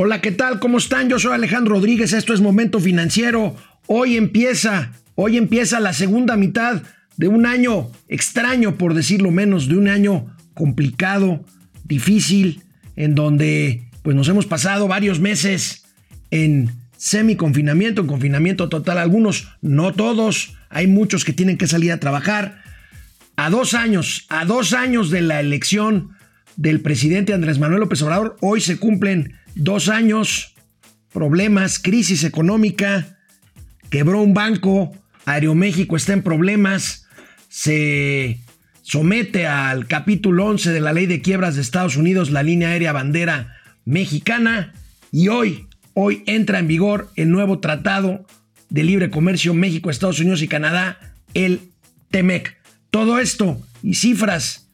Hola, ¿qué tal? ¿Cómo están? Yo soy Alejandro Rodríguez, esto es Momento Financiero. Hoy empieza, hoy empieza la segunda mitad de un año extraño, por decirlo menos, de un año complicado, difícil, en donde pues nos hemos pasado varios meses en semi-confinamiento, en confinamiento total, algunos, no todos, hay muchos que tienen que salir a trabajar. A dos años, a dos años de la elección del presidente Andrés Manuel López Obrador, hoy se cumplen dos años, problemas, crisis económica, quebró un banco, Aeroméxico está en problemas, se somete al capítulo 11 de la ley de quiebras de Estados Unidos la línea aérea bandera mexicana y hoy, hoy entra en vigor el nuevo tratado de libre comercio México, Estados Unidos y Canadá, el TEMEC. Todo esto y cifras,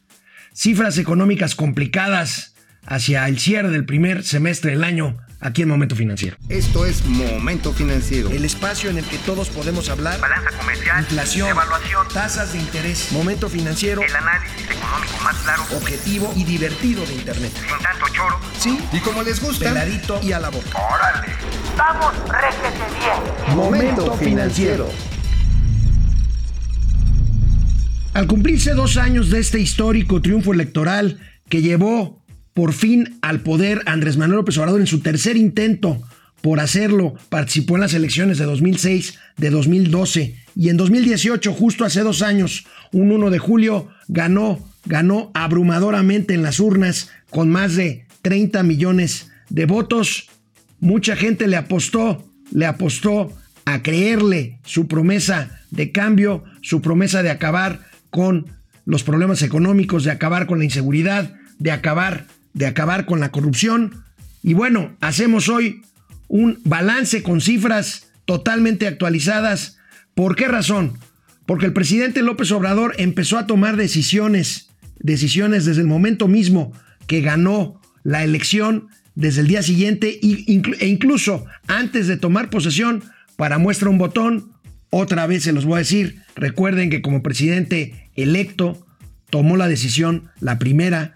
cifras económicas complicadas hacia el cierre del primer semestre del año aquí en Momento Financiero. Esto es Momento Financiero. El espacio en el que todos podemos hablar. Balanza comercial. Inflación. Evaluación. Tasas de interés. Momento Financiero. El análisis económico más claro. Objetivo y divertido de Internet. Sin tanto choro. Sí. Y como les gusta. Peladito y a la boca. Órale. Vamos, réjete bien. Momento Financiero. Al cumplirse dos años de este histórico triunfo electoral que llevó por fin al poder Andrés Manuel López Obrador en su tercer intento por hacerlo. Participó en las elecciones de 2006, de 2012 y en 2018, justo hace dos años, un 1 de julio, ganó, ganó abrumadoramente en las urnas con más de 30 millones de votos. Mucha gente le apostó, le apostó a creerle su promesa de cambio, su promesa de acabar con los problemas económicos, de acabar con la inseguridad, de acabar de acabar con la corrupción. Y bueno, hacemos hoy un balance con cifras totalmente actualizadas. ¿Por qué razón? Porque el presidente López Obrador empezó a tomar decisiones, decisiones desde el momento mismo que ganó la elección, desde el día siguiente e incluso antes de tomar posesión, para muestra un botón, otra vez se los voy a decir, recuerden que como presidente electo tomó la decisión, la primera,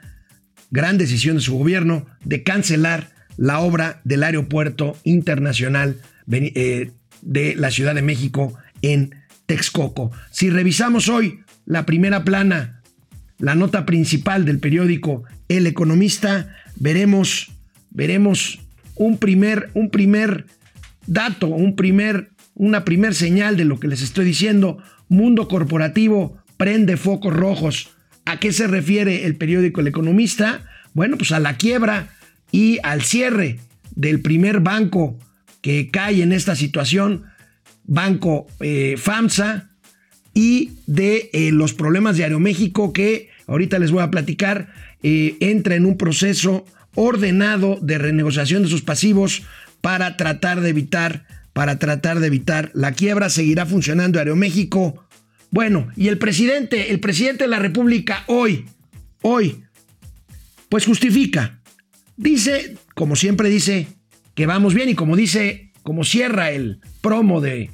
gran decisión de su gobierno de cancelar la obra del aeropuerto internacional eh, de la Ciudad de México en Texcoco. Si revisamos hoy la primera plana, la nota principal del periódico El Economista, veremos, veremos un primer, un primer dato, un primer, una primer señal de lo que les estoy diciendo. Mundo corporativo prende focos rojos ¿A qué se refiere el periódico El Economista? Bueno, pues a la quiebra y al cierre del primer banco que cae en esta situación, Banco eh, FAMSA, y de eh, los problemas de Aeroméxico que ahorita les voy a platicar, eh, entra en un proceso ordenado de renegociación de sus pasivos para tratar de evitar, para tratar de evitar la quiebra. Seguirá funcionando Aeroméxico bueno, y el presidente, el presidente de la República hoy, hoy, pues justifica. Dice, como siempre dice, que vamos bien y como dice, como cierra el promo de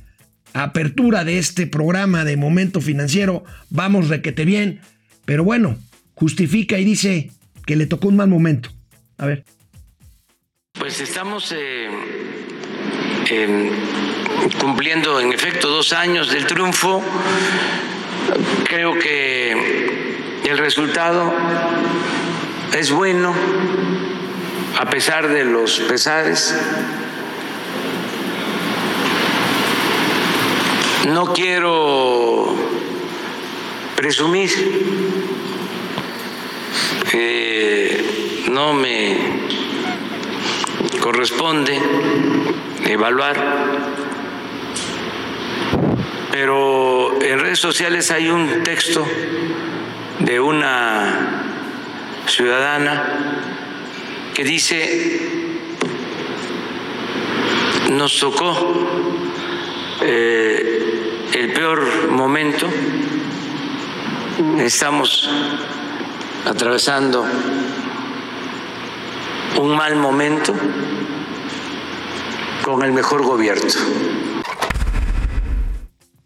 apertura de este programa de momento financiero, vamos requete bien, pero bueno, justifica y dice que le tocó un mal momento. A ver. Pues estamos eh, cumpliendo en efecto dos años del triunfo. Creo que el resultado es bueno a pesar de los pesares. No quiero presumir, que no me corresponde evaluar. Pero en redes sociales hay un texto de una ciudadana que dice, nos tocó eh, el peor momento, estamos atravesando un mal momento con el mejor gobierno.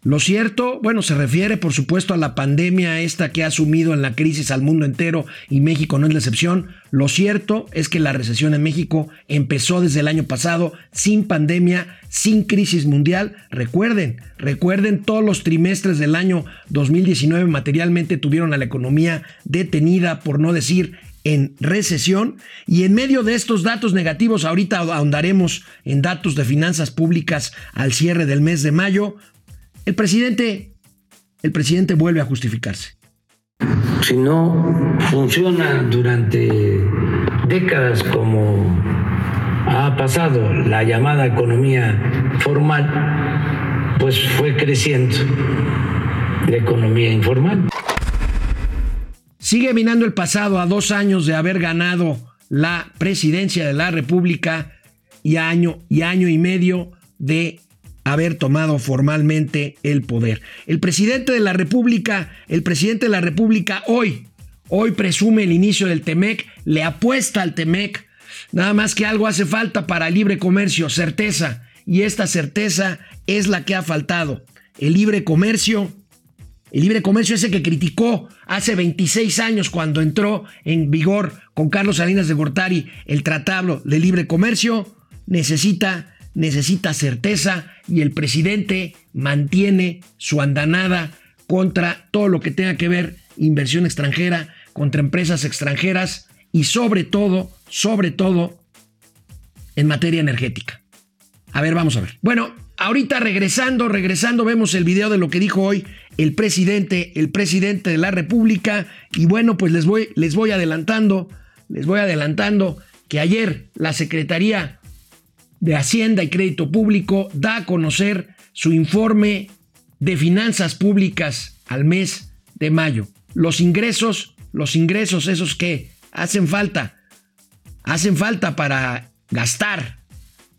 Lo cierto, bueno, se refiere por supuesto a la pandemia esta que ha sumido en la crisis al mundo entero y México no es la excepción. Lo cierto es que la recesión en México empezó desde el año pasado sin pandemia, sin crisis mundial. Recuerden, recuerden todos los trimestres del año 2019 materialmente tuvieron a la economía detenida, por no decir en recesión y en medio de estos datos negativos, ahorita ahondaremos en datos de finanzas públicas al cierre del mes de mayo, el presidente, el presidente vuelve a justificarse. Si no funciona durante décadas como ha pasado la llamada economía formal, pues fue creciendo la economía informal. Sigue minando el pasado a dos años de haber ganado la presidencia de la República y año y año y medio de haber tomado formalmente el poder. El presidente de la República, el presidente de la República hoy, hoy presume el inicio del TEMEC, le apuesta al TEMEC, nada más que algo hace falta para el libre comercio, certeza, y esta certeza es la que ha faltado. El libre comercio, el libre comercio ese que criticó hace 26 años cuando entró en vigor con Carlos Salinas de Gortari el tratado de libre comercio, necesita necesita certeza y el presidente mantiene su andanada contra todo lo que tenga que ver inversión extranjera, contra empresas extranjeras y sobre todo, sobre todo en materia energética. A ver, vamos a ver. Bueno, ahorita regresando, regresando, vemos el video de lo que dijo hoy el presidente, el presidente de la República. Y bueno, pues les voy, les voy adelantando, les voy adelantando que ayer la Secretaría de Hacienda y Crédito Público da a conocer su informe de finanzas públicas al mes de mayo. Los ingresos, los ingresos esos que hacen falta, hacen falta para gastar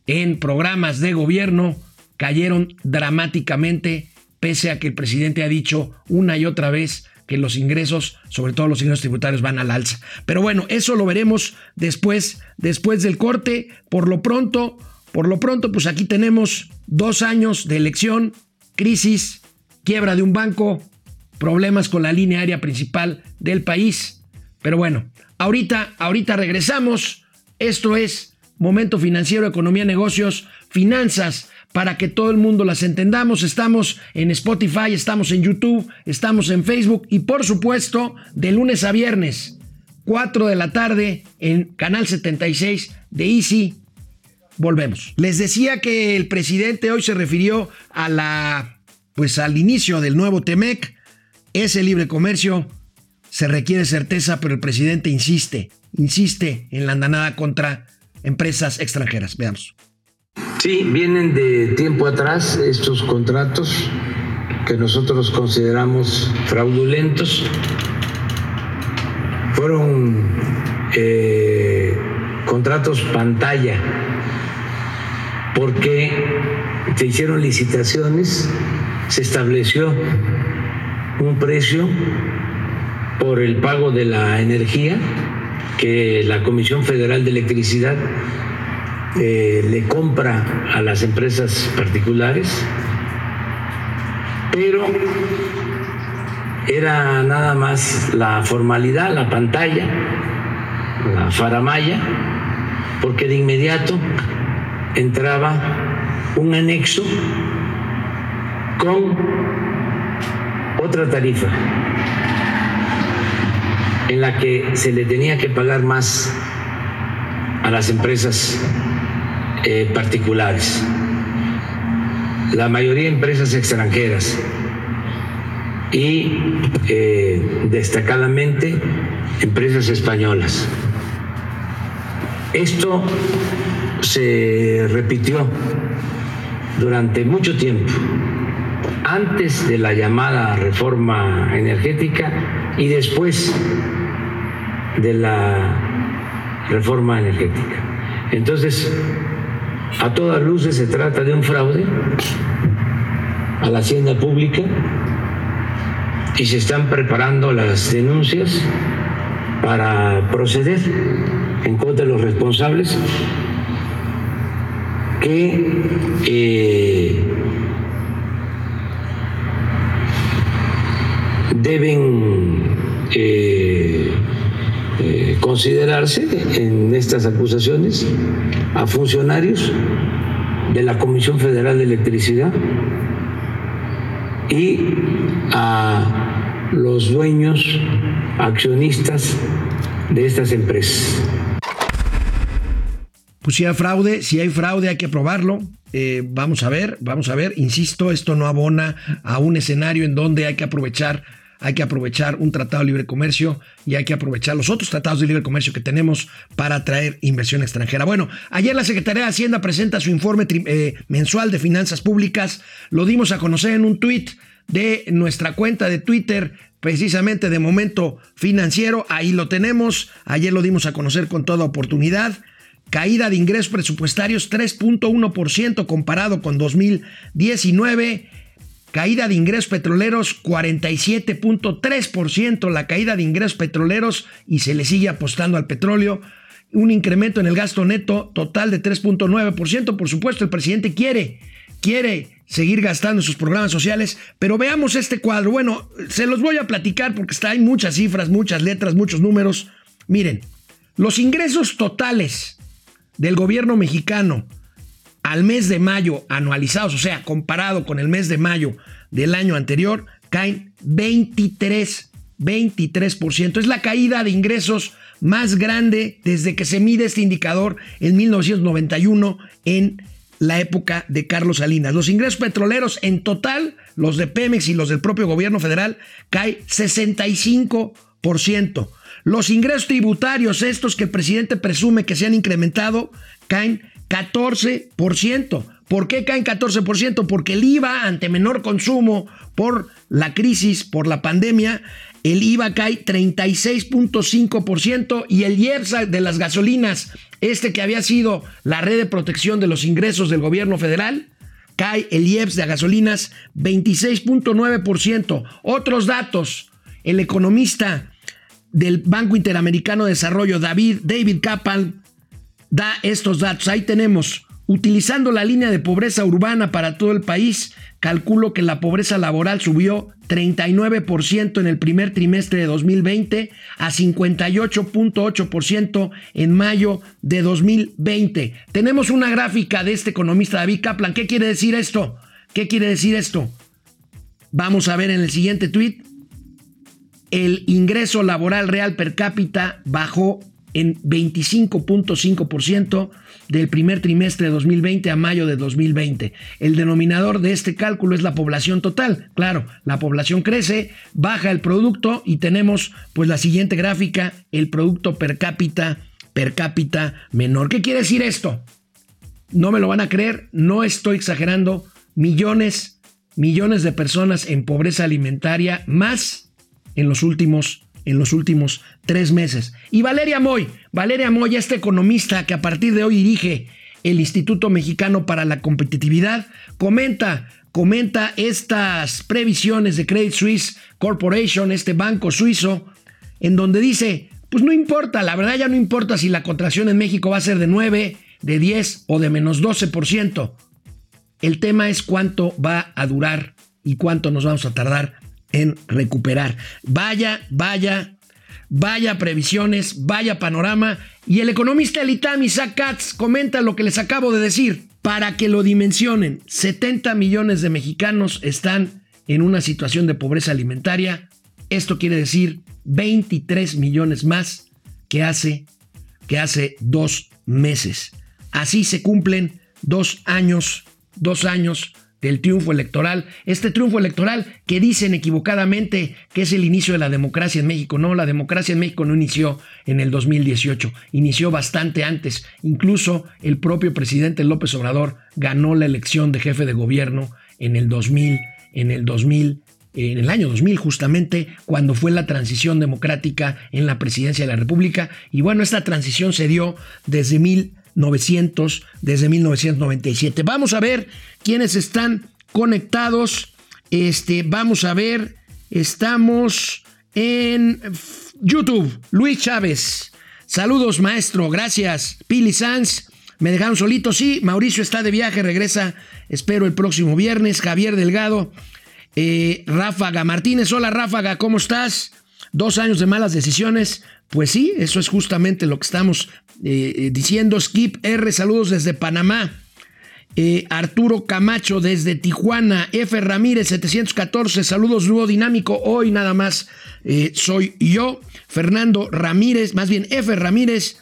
en programas de gobierno, cayeron dramáticamente, pese a que el presidente ha dicho una y otra vez que los ingresos, sobre todo los ingresos tributarios, van al alza. Pero bueno, eso lo veremos después, después del corte. Por lo pronto, por lo pronto, pues aquí tenemos dos años de elección, crisis, quiebra de un banco, problemas con la línea aérea principal del país. Pero bueno, ahorita, ahorita regresamos. Esto es Momento Financiero, Economía, Negocios, Finanzas, para que todo el mundo las entendamos. Estamos en Spotify, estamos en YouTube, estamos en Facebook y por supuesto, de lunes a viernes, 4 de la tarde en Canal 76 de Easy volvemos. Les decía que el presidente hoy se refirió a la, pues al inicio del nuevo TEMEC, ese libre comercio. Se requiere certeza, pero el presidente insiste, insiste en la andanada contra empresas extranjeras. Veamos. Sí, vienen de tiempo atrás estos contratos que nosotros consideramos fraudulentos. Fueron eh, contratos pantalla porque se hicieron licitaciones, se estableció un precio por el pago de la energía que la Comisión Federal de Electricidad eh, le compra a las empresas particulares, pero era nada más la formalidad, la pantalla, la faramaya, porque de inmediato entraba un anexo con otra tarifa en la que se le tenía que pagar más a las empresas eh, particulares, la mayoría empresas extranjeras y eh, destacadamente empresas españolas. Esto se repitió durante mucho tiempo, antes de la llamada reforma energética y después de la reforma energética. Entonces, a todas luces se trata de un fraude a la hacienda pública y se están preparando las denuncias para proceder en contra de los responsables que eh, deben eh, eh, considerarse en estas acusaciones a funcionarios de la Comisión Federal de Electricidad y a los dueños accionistas de estas empresas. Pues si hay fraude, si hay fraude hay que probarlo. Eh, vamos a ver, vamos a ver. Insisto, esto no abona a un escenario en donde hay que aprovechar, hay que aprovechar un tratado de libre comercio y hay que aprovechar los otros tratados de libre comercio que tenemos para atraer inversión extranjera. Bueno, ayer la Secretaría de Hacienda presenta su informe eh, mensual de finanzas públicas. Lo dimos a conocer en un tuit de nuestra cuenta de Twitter, precisamente de momento financiero. Ahí lo tenemos. Ayer lo dimos a conocer con toda oportunidad. Caída de ingresos presupuestarios 3.1% comparado con 2019. Caída de ingresos petroleros 47.3%. La caída de ingresos petroleros y se le sigue apostando al petróleo. Un incremento en el gasto neto total de 3.9%. Por supuesto, el presidente quiere, quiere seguir gastando en sus programas sociales, pero veamos este cuadro. Bueno, se los voy a platicar porque está, hay muchas cifras, muchas letras, muchos números. Miren, los ingresos totales del gobierno mexicano al mes de mayo anualizados, o sea, comparado con el mes de mayo del año anterior, caen 23, 23%. Es la caída de ingresos más grande desde que se mide este indicador en 1991 en la época de Carlos Salinas. Los ingresos petroleros en total, los de Pemex y los del propio gobierno federal, caen 65%. Los ingresos tributarios, estos que el presidente presume que se han incrementado, caen 14%. ¿Por qué caen 14%? Porque el IVA ante menor consumo por la crisis, por la pandemia, el IVA cae 36.5% y el IEPS de las gasolinas, este que había sido la red de protección de los ingresos del gobierno federal, cae el IEPS de gasolinas 26.9%. Otros datos, el economista del Banco Interamericano de Desarrollo, David, David Kaplan, da estos datos. Ahí tenemos, utilizando la línea de pobreza urbana para todo el país, calculo que la pobreza laboral subió 39% en el primer trimestre de 2020 a 58.8% en mayo de 2020. Tenemos una gráfica de este economista David Kaplan. ¿Qué quiere decir esto? ¿Qué quiere decir esto? Vamos a ver en el siguiente tweet el ingreso laboral real per cápita bajó en 25.5% del primer trimestre de 2020 a mayo de 2020. El denominador de este cálculo es la población total. Claro, la población crece, baja el producto y tenemos pues la siguiente gráfica, el producto per cápita per cápita menor. ¿Qué quiere decir esto? No me lo van a creer, no estoy exagerando, millones, millones de personas en pobreza alimentaria más en los últimos en los últimos tres meses. Y Valeria Moy, Valeria Moy, este economista que a partir de hoy dirige el Instituto Mexicano para la Competitividad, comenta, comenta estas previsiones de Credit Suisse Corporation, este banco suizo, en donde dice, pues no importa, la verdad ya no importa si la contracción en México va a ser de 9, de 10 o de menos 12%. El tema es cuánto va a durar y cuánto nos vamos a tardar en recuperar. Vaya, vaya, vaya previsiones, vaya panorama. Y el economista Elitami Isaac Katz comenta lo que les acabo de decir. Para que lo dimensionen, 70 millones de mexicanos están en una situación de pobreza alimentaria. Esto quiere decir 23 millones más que hace, que hace dos meses. Así se cumplen dos años, dos años del triunfo electoral, este triunfo electoral que dicen equivocadamente que es el inicio de la democracia en México. No, la democracia en México no inició en el 2018, inició bastante antes. Incluso el propio presidente López Obrador ganó la elección de jefe de gobierno en el 2000, en el 2000 en el año 2000 justamente cuando fue la transición democrática en la presidencia de la República y bueno, esta transición se dio desde 1900 desde 1997. Vamos a ver quiénes están conectados. Este, vamos a ver, estamos en YouTube. Luis Chávez. Saludos, maestro. Gracias. Pili Sanz. Me dejaron solito. Sí, Mauricio está de viaje. Regresa, espero, el próximo viernes. Javier Delgado. Eh, Ráfaga Martínez, hola Ráfaga, ¿cómo estás? Dos años de malas decisiones. Pues sí, eso es justamente lo que estamos eh, eh, diciendo. Skip R, saludos desde Panamá. Eh, Arturo Camacho desde Tijuana, F. Ramírez 714, saludos Dúo Dinámico, hoy nada más soy yo, Fernando Ramírez, más bien F. Ramírez,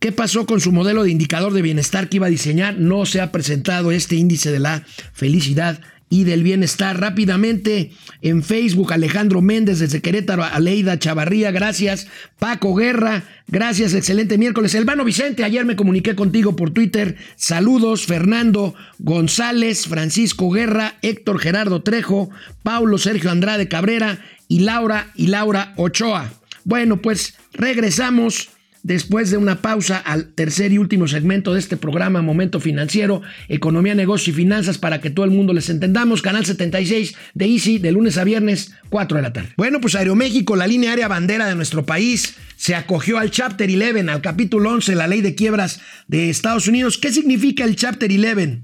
¿qué pasó con su modelo de indicador de bienestar que iba a diseñar? No se ha presentado este índice de la felicidad y del bienestar. Rápidamente en Facebook, Alejandro Méndez desde Querétaro, Aleida Chavarría, gracias. Paco Guerra, gracias, excelente miércoles. Elvano Vicente, ayer me comuniqué contigo por Twitter. Saludos, Fernando González, Francisco Guerra, Héctor Gerardo Trejo, Paulo Sergio Andrade Cabrera y Laura y Laura Ochoa. Bueno, pues regresamos después de una pausa al tercer y último segmento de este programa, Momento Financiero, Economía, Negocio y Finanzas, para que todo el mundo les entendamos. Canal 76 de Easy, de lunes a viernes, 4 de la tarde. Bueno, pues Aeroméxico, la línea aérea bandera de nuestro país, se acogió al Chapter 11, al capítulo 11, la ley de quiebras de Estados Unidos. ¿Qué significa el Chapter 11?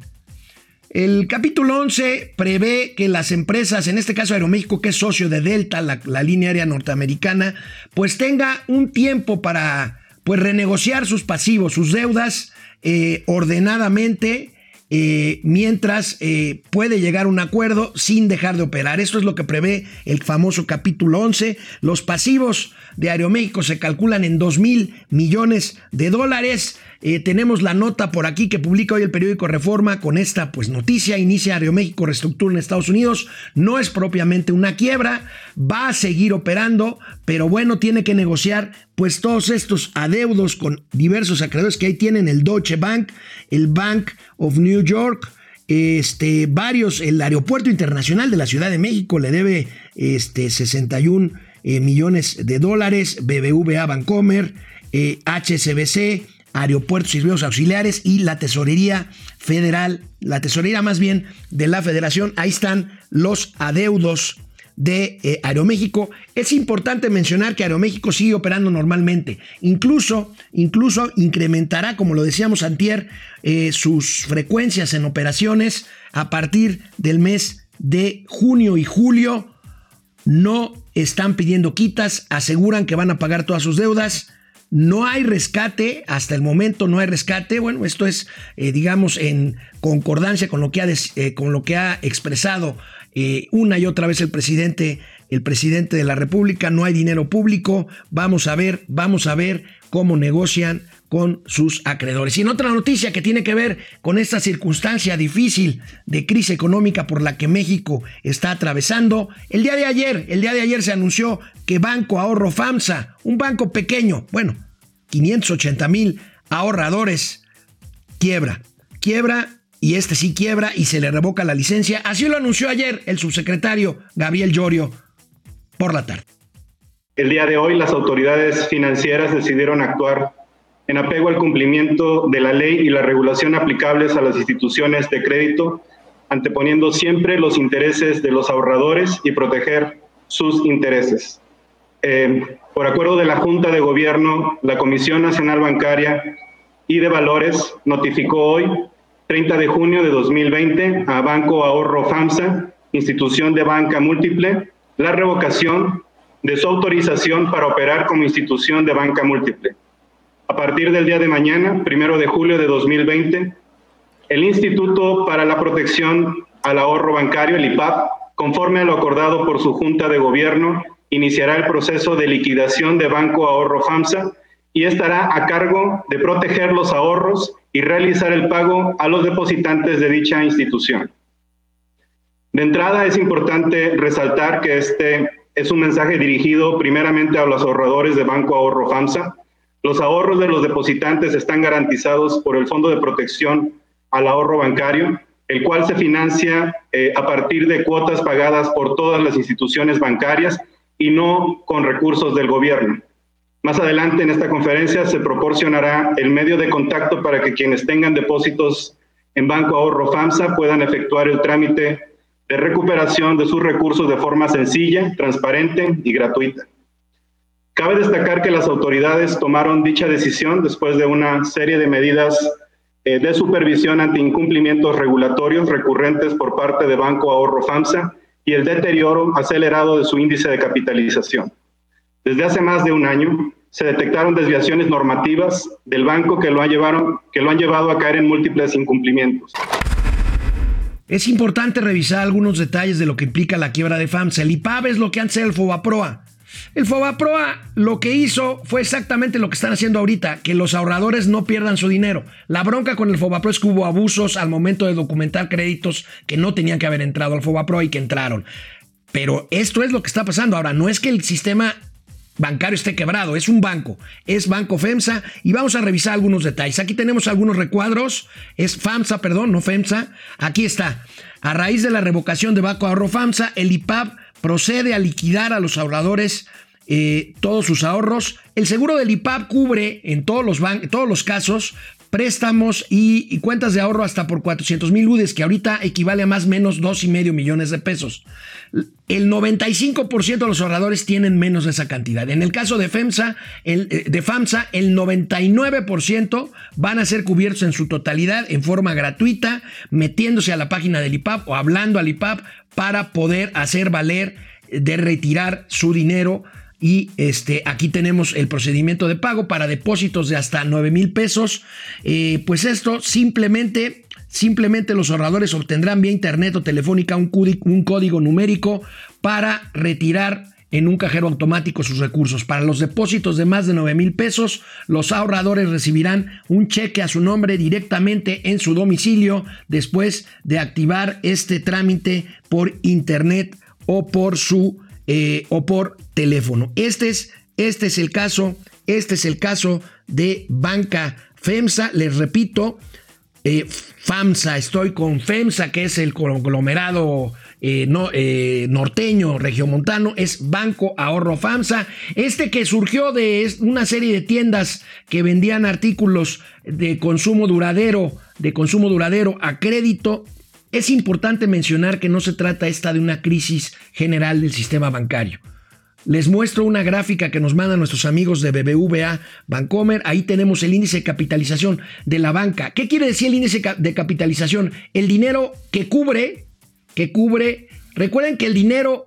El capítulo 11 prevé que las empresas, en este caso Aeroméxico, que es socio de Delta, la, la línea aérea norteamericana, pues tenga un tiempo para pues renegociar sus pasivos, sus deudas eh, ordenadamente. Eh, mientras eh, puede llegar a un acuerdo sin dejar de operar. Esto es lo que prevé el famoso capítulo 11. Los pasivos de Aeroméxico se calculan en 2 mil millones de dólares. Eh, tenemos la nota por aquí que publica hoy el periódico Reforma con esta pues noticia. Inicia Aeroméxico reestructura en Estados Unidos. No es propiamente una quiebra, va a seguir operando, pero bueno, tiene que negociar pues todos estos adeudos con diversos acreedores que ahí tienen el Deutsche Bank, el Bank of New York, este, varios, el Aeropuerto Internacional de la Ciudad de México le debe este, 61 eh, millones de dólares, BBVA Bancomer, eh, HSBC, Aeropuertos y Servicios Auxiliares y la Tesorería Federal, la Tesorería más bien de la Federación. Ahí están los adeudos de eh, Aeroméxico. Es importante mencionar que Aeroméxico sigue operando normalmente. Incluso, incluso incrementará, como lo decíamos antier, eh, sus frecuencias en operaciones a partir del mes de junio y julio. No están pidiendo quitas, aseguran que van a pagar todas sus deudas no hay rescate, hasta el momento no hay rescate. Bueno, esto es, eh, digamos, en concordancia con lo que ha, eh, con lo que ha expresado eh, una y otra vez el presidente, el presidente de la República. No hay dinero público. Vamos a ver, vamos a ver cómo negocian con sus acreedores. Y en otra noticia que tiene que ver con esta circunstancia difícil de crisis económica por la que México está atravesando, el día de ayer, el día de ayer se anunció que Banco Ahorro FAMSA, un banco pequeño, bueno, 580 mil ahorradores, quiebra, quiebra y este sí quiebra y se le revoca la licencia. Así lo anunció ayer el subsecretario Gabriel Llorio por la tarde. El día de hoy las autoridades financieras decidieron actuar en apego al cumplimiento de la ley y la regulación aplicables a las instituciones de crédito, anteponiendo siempre los intereses de los ahorradores y proteger sus intereses. Eh, por acuerdo de la Junta de Gobierno, la Comisión Nacional Bancaria y de Valores notificó hoy, 30 de junio de 2020, a Banco Ahorro FAMSA, institución de banca múltiple, la revocación de su autorización para operar como institución de banca múltiple a partir del día de mañana, primero de julio de 2020, el Instituto para la Protección al Ahorro Bancario, el IPAP, conforme a lo acordado por su Junta de Gobierno, iniciará el proceso de liquidación de Banco Ahorro FAMSA y estará a cargo de proteger los ahorros y realizar el pago a los depositantes de dicha institución. De entrada es importante resaltar que este es un mensaje dirigido primeramente a los ahorradores de Banco Ahorro FAMSA, los ahorros de los depositantes están garantizados por el Fondo de Protección al Ahorro Bancario, el cual se financia eh, a partir de cuotas pagadas por todas las instituciones bancarias y no con recursos del gobierno. Más adelante en esta conferencia se proporcionará el medio de contacto para que quienes tengan depósitos en Banco Ahorro FAMSA puedan efectuar el trámite de recuperación de sus recursos de forma sencilla, transparente y gratuita. Cabe destacar que las autoridades tomaron dicha decisión después de una serie de medidas eh, de supervisión ante incumplimientos regulatorios recurrentes por parte de Banco Ahorro FAMSA y el deterioro acelerado de su índice de capitalización. Desde hace más de un año se detectaron desviaciones normativas del banco que lo, han llevado, que lo han llevado a caer en múltiples incumplimientos. Es importante revisar algunos detalles de lo que implica la quiebra de FAMSA. El IPAB es lo que antes era el FOBAPROA. El FOBAPROA lo que hizo fue exactamente lo que están haciendo ahorita, que los ahorradores no pierdan su dinero. La bronca con el FOBAPROA es que hubo abusos al momento de documentar créditos que no tenían que haber entrado al FOBAPROA y que entraron. Pero esto es lo que está pasando. Ahora, no es que el sistema bancario esté quebrado, es un banco, es Banco FEMSA y vamos a revisar algunos detalles. Aquí tenemos algunos recuadros, es FAMSA, perdón, no FEMSA. Aquí está. A raíz de la revocación de Banco Ahorro FAMSA, el IPAB procede a liquidar a los ahorradores eh, todos sus ahorros. El seguro del IPAP cubre en todos los, todos los casos préstamos y, cuentas de ahorro hasta por 400 mil UDES, que ahorita equivale a más o menos 2,5 millones de pesos. El 95% de los ahorradores tienen menos de esa cantidad. En el caso de FEMSA, el, eh, de FAMSA, el 99% van a ser cubiertos en su totalidad en forma gratuita, metiéndose a la página del IPAP o hablando al IPAP para poder hacer valer de retirar su dinero y este, aquí tenemos el procedimiento de pago para depósitos de hasta 9 mil pesos. Eh, pues esto simplemente, simplemente los ahorradores obtendrán vía internet o telefónica un, un código numérico para retirar en un cajero automático sus recursos. Para los depósitos de más de 9 mil pesos, los ahorradores recibirán un cheque a su nombre directamente en su domicilio después de activar este trámite por internet o por su eh, o por teléfono. Este es, este es el caso, este es el caso de Banca FEMSA. Les repito, eh, FAMSA, estoy con FEMSA, que es el conglomerado eh, no, norteño, regiomontano, es Banco Ahorro FAMSA. Este que surgió de una serie de tiendas que vendían artículos de consumo duradero, de consumo duradero a crédito es importante mencionar que no se trata esta de una crisis general del sistema bancario. Les muestro una gráfica que nos mandan nuestros amigos de BBVA Bancomer. Ahí tenemos el índice de capitalización de la banca. ¿Qué quiere decir el índice de capitalización? El dinero que cubre, que cubre. Recuerden que el dinero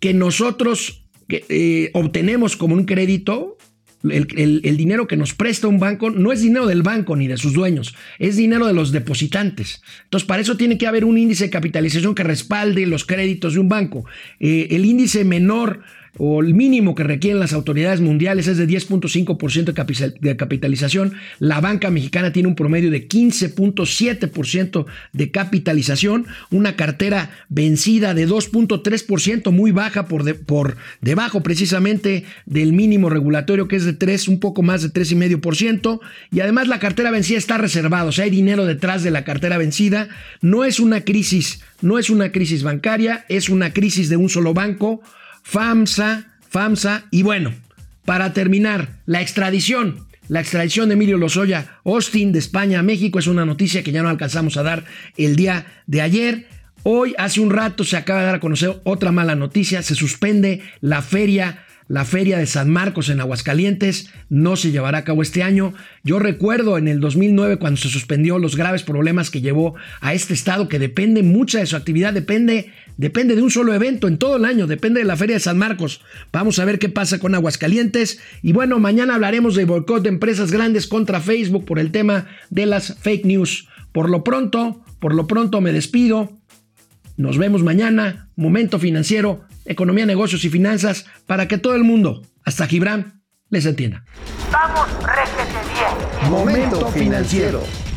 que nosotros eh, obtenemos como un crédito el, dinero que nos presta un banco no es dinero del banco ni de sus dueños, es dinero de los depositantes. Entonces, para eso tiene que haber un índice de capitalización que respalde los créditos de un banco. Eh, el índice menor o el mínimo que requieren las autoridades mundiales es de 10.5% de capitalización. La banca mexicana tiene un promedio de 15.7% de capitalización, una cartera vencida de 2.3%, muy baja por, debajo precisamente del mínimo regulatorio que es de 3, un poco más de 3,5%. Y además la cartera vencida está reservada, o sea, hay dinero detrás de la cartera vencida. No es una crisis, no es una crisis bancaria, es una crisis de un solo banco FAMSA, FAMSA y bueno, para terminar, la extradición. La extradición de Emilio Lozoya Austin de España a México es una noticia que ya no alcanzamos a dar el día de ayer. Hoy, hace un rato, se acaba de dar a conocer otra mala noticia. Se suspende la feria la feria de San Marcos en Aguascalientes no se llevará a cabo este año. Yo recuerdo en el 2009 cuando se suspendió los graves problemas que llevó a este estado que depende mucha de su actividad, depende, depende de un solo evento en todo el año, depende de la feria de San Marcos. Vamos a ver qué pasa con Aguascalientes. Y bueno, mañana hablaremos de boicot de empresas grandes contra Facebook por el tema de las fake news. Por lo pronto, por lo pronto me despido. Nos vemos mañana. Momento financiero economía, negocios y finanzas para que todo el mundo, hasta Gibran, les entienda. Vamos, réjete bien. Momento financiero.